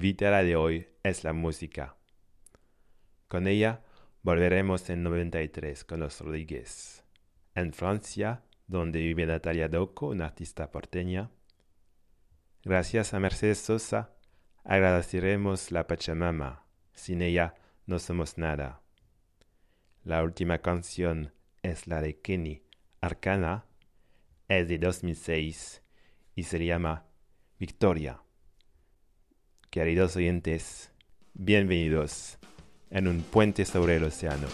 invitada de hoy es la música. Con ella volveremos en 93 con los Rodríguez. En Francia, donde vive Natalia Doco, una artista porteña. Gracias a Mercedes Sosa, agradeceremos la Pachamama. Sin ella no somos nada. La última canción es la de Kenny Arcana, es de 2006 y se llama Victoria. Queridos oyentes, bienvenidos en un puente sobre el océano.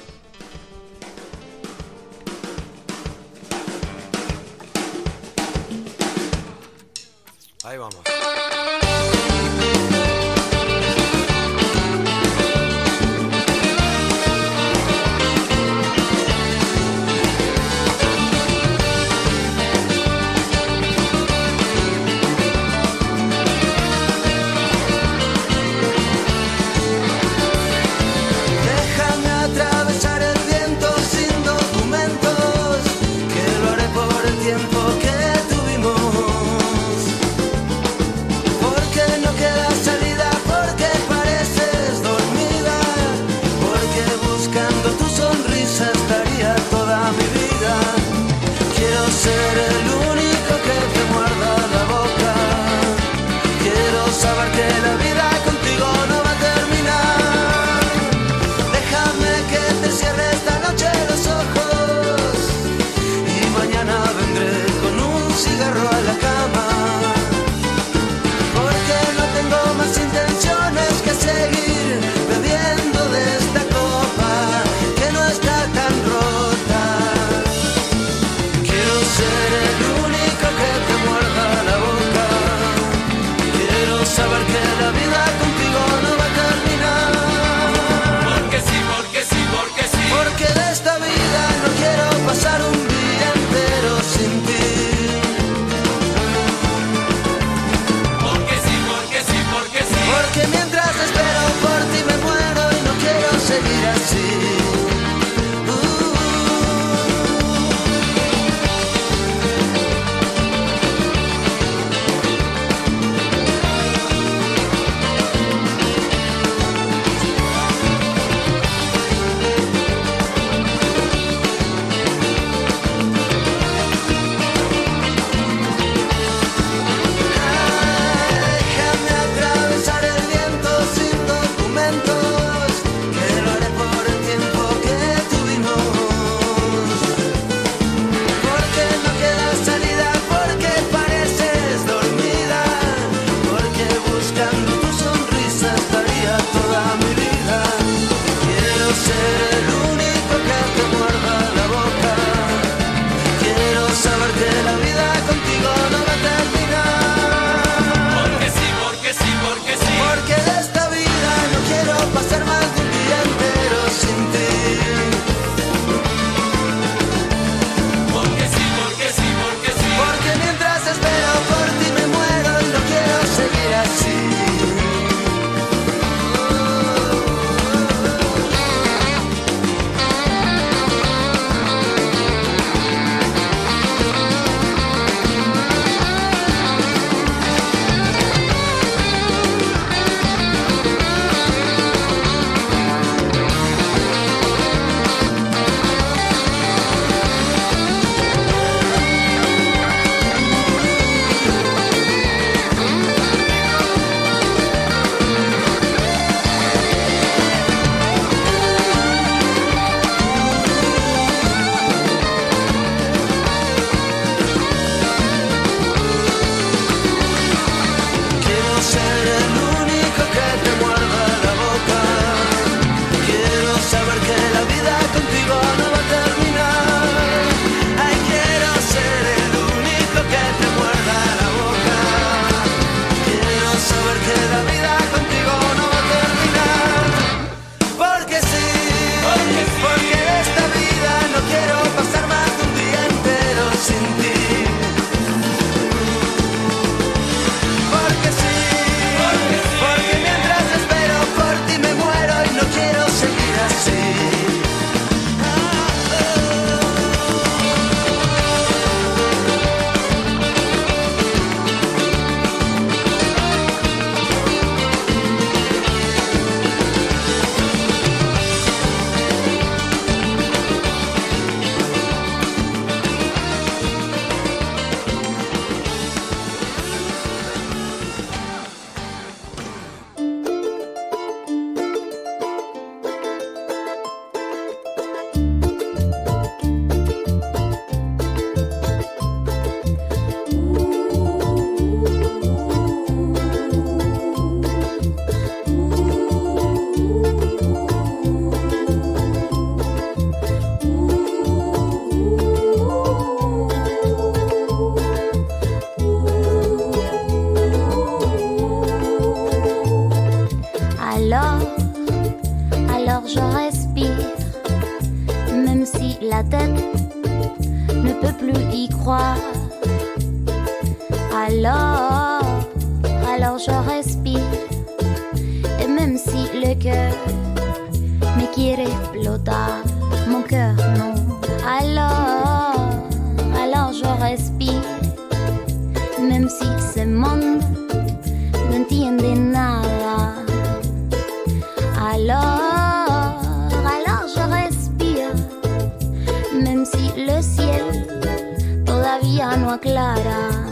clara.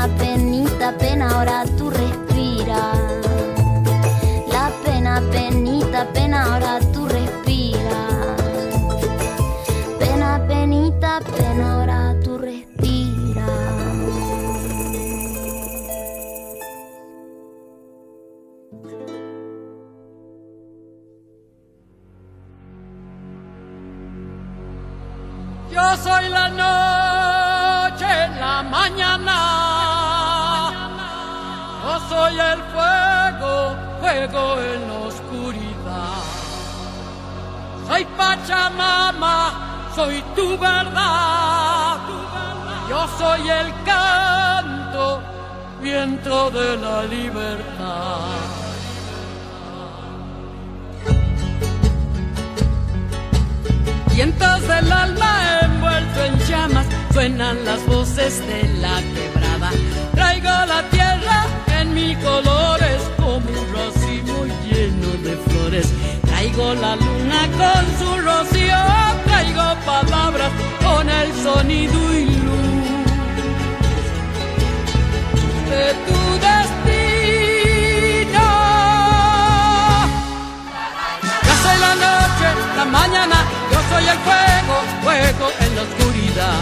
I've been. soy el fuego, fuego en la oscuridad. Soy Pachamama, soy tu verdad. Yo soy el canto, viento de la libertad. Vientos del alma envuelto en llamas, suenan las voces de la quebrada La luna con su rocío traigo palabras con el sonido y luz de tu destino. Ya soy la noche, la mañana, yo soy el fuego, fuego en la oscuridad.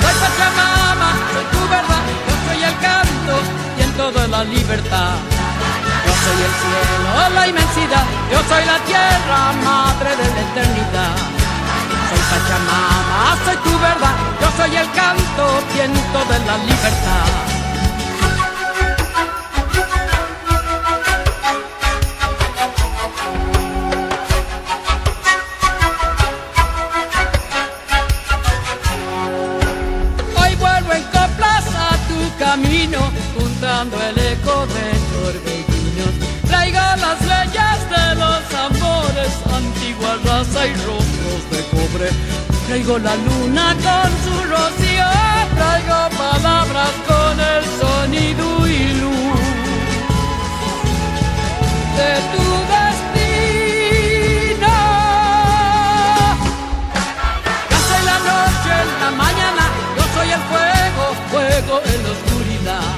Soy Pachamama, soy tu verdad, yo soy el canto y en toda la libertad soy el cielo, la inmensidad, yo soy la tierra, madre de la eternidad. Soy Pachamama, soy tu verdad, yo soy el canto, viento de la libertad. Hoy vuelvo en coplas a tu camino, juntando el eco de tu los amores, antigua raza y rostros de cobre. Traigo la luna con su rocío, traigo palabras con el sonido y luz de tu destino. Casa en la noche, en la mañana, yo soy el fuego, fuego en la oscuridad.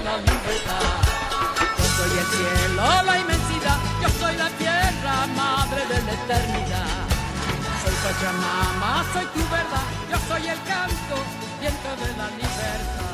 la Soy Pachamama, soy tu verdad, yo soy el canto, viento de la libertad.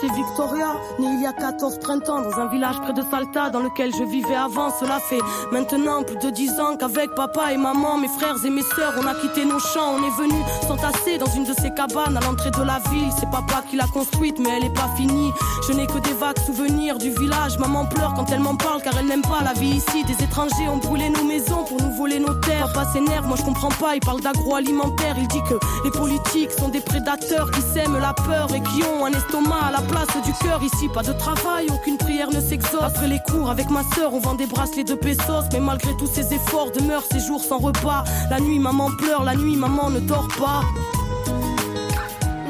C'est Victoria, née il y a 14 printemps dans un village près de Salta dans lequel je vivais avant. Cela fait maintenant plus de 10 ans qu'avec papa et maman, mes frères et mes sœurs, on a quitté nos champs. On est venu s'entasser dans une de ces cabanes à l'entrée de la ville. C'est papa qui l'a construite mais elle est pas finie. Je n'ai que des vagues souvenirs du village. Maman pleure quand elle m'en parle car elle n'aime pas la vie ici. Des étrangers ont brûlé nos maisons pour nous voler nos terres. Papa s'énerve, moi je comprends pas. Il parle d'agroalimentaire. Il dit que les politiques sont des prédateurs qui sèment la peur et qui ont un estomac à la place du cœur. Ici, pas de travail, aucune prière ne s'exauce. Après les cours, avec ma sœur, on vend des bracelets de pesos. Mais malgré tous ces efforts, demeure ces jours sans repas. La nuit, maman pleure, la nuit, maman ne dort pas.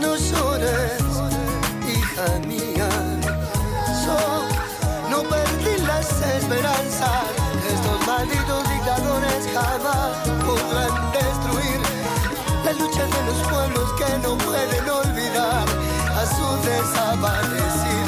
No llores, hija mía. So- no perdí las esperanzas. Estos malditos dictadores jamás podrán destruir la lucha de los pueblos que no pueden a su desaparecido.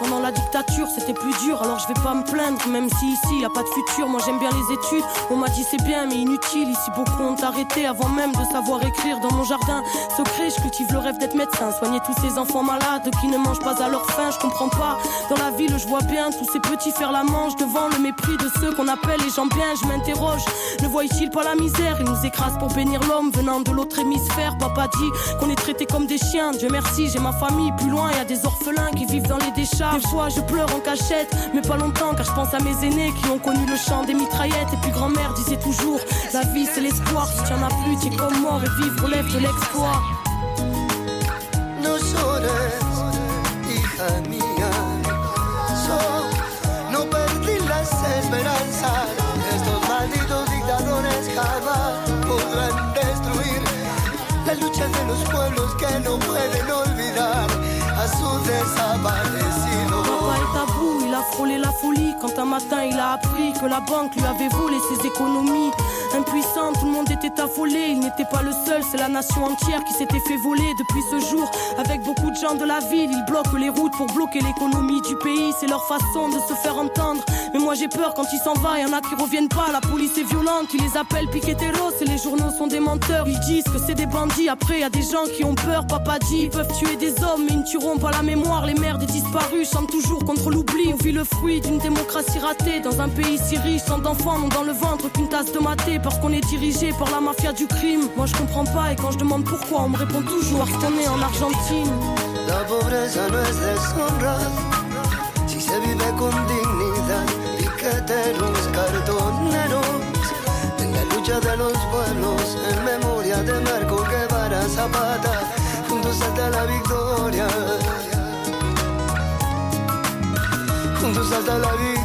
Pendant la dictature c'était plus dur alors je vais pas me plaindre même si ici y a pas de futur. Moi j'aime bien les études. On m'a dit c'est bien mais inutile. Ici beaucoup ont arrêté avant même de savoir écrire dans mon jardin. Secret je cultive le rêve d'être médecin. Soigner tous ces enfants malades qui ne mangent pas à leur faim je comprends pas. Dans la ville je vois bien tous ces petits faire la manche devant le mépris de ceux qu'on appelle les gens bien. Je m'interroge. Ne voient-ils pas la misère? Ils nous écrasent pour bénir l'homme venant de l'autre hémisphère. Papa dit qu'on est traité comme des chiens. Dieu merci j'ai ma famille plus loin. Y a des orphelins qui vivent dans les décharges des fois je pleure en cachette mais pas longtemps car je pense à mes aînés qui ont connu le chant des mitraillettes. Et puis grand-mère disait toujours la vie c'est l'espoir. Si tu en as plus tu es comme mort et vivre relève de l'exploit. Esperanzas. Estos malditos dictadores jamás podrán destruir la lucha de los pueblos que no pueden olvidar a su desaparecido. Quand un matin il a appris que la banque lui avait volé ses économies. Impuissant, tout le monde était affolé, il n'était pas le seul, c'est la nation entière qui s'était fait voler depuis ce jour. Avec beaucoup de gens de la ville, ils bloquent les routes pour bloquer l'économie du pays, c'est leur façon de se faire entendre. Mais moi j'ai peur quand il s'en va, y en a qui reviennent pas, la police est violente, ils les appellent piqueteros et les journaux sont des menteurs. Ils disent que c'est des bandits, après y a des gens qui ont peur, papa dit, ils peuvent tuer des hommes mais ils ne tueront pas la mémoire. Les mères des disparus chantent toujours contre l'oubli. On vit le fruit d'une démocratie ratée dans un pays si riche, tant d'enfants n'ont dans le ventre qu'une tasse de maté parce qu'on est dirigé par la mafia du crime. Moi je comprends pas et quand je demande pourquoi, on me répond toujours parce qu'on est en Argentine. La pobreza no es deshonra si se vive con dignidad. Piqueteros, cartoneros, en la lucha de los pueblos, en memoria de Marco Guevara Zapata, juntos hasta la victoria. Juntos hasta la victoria.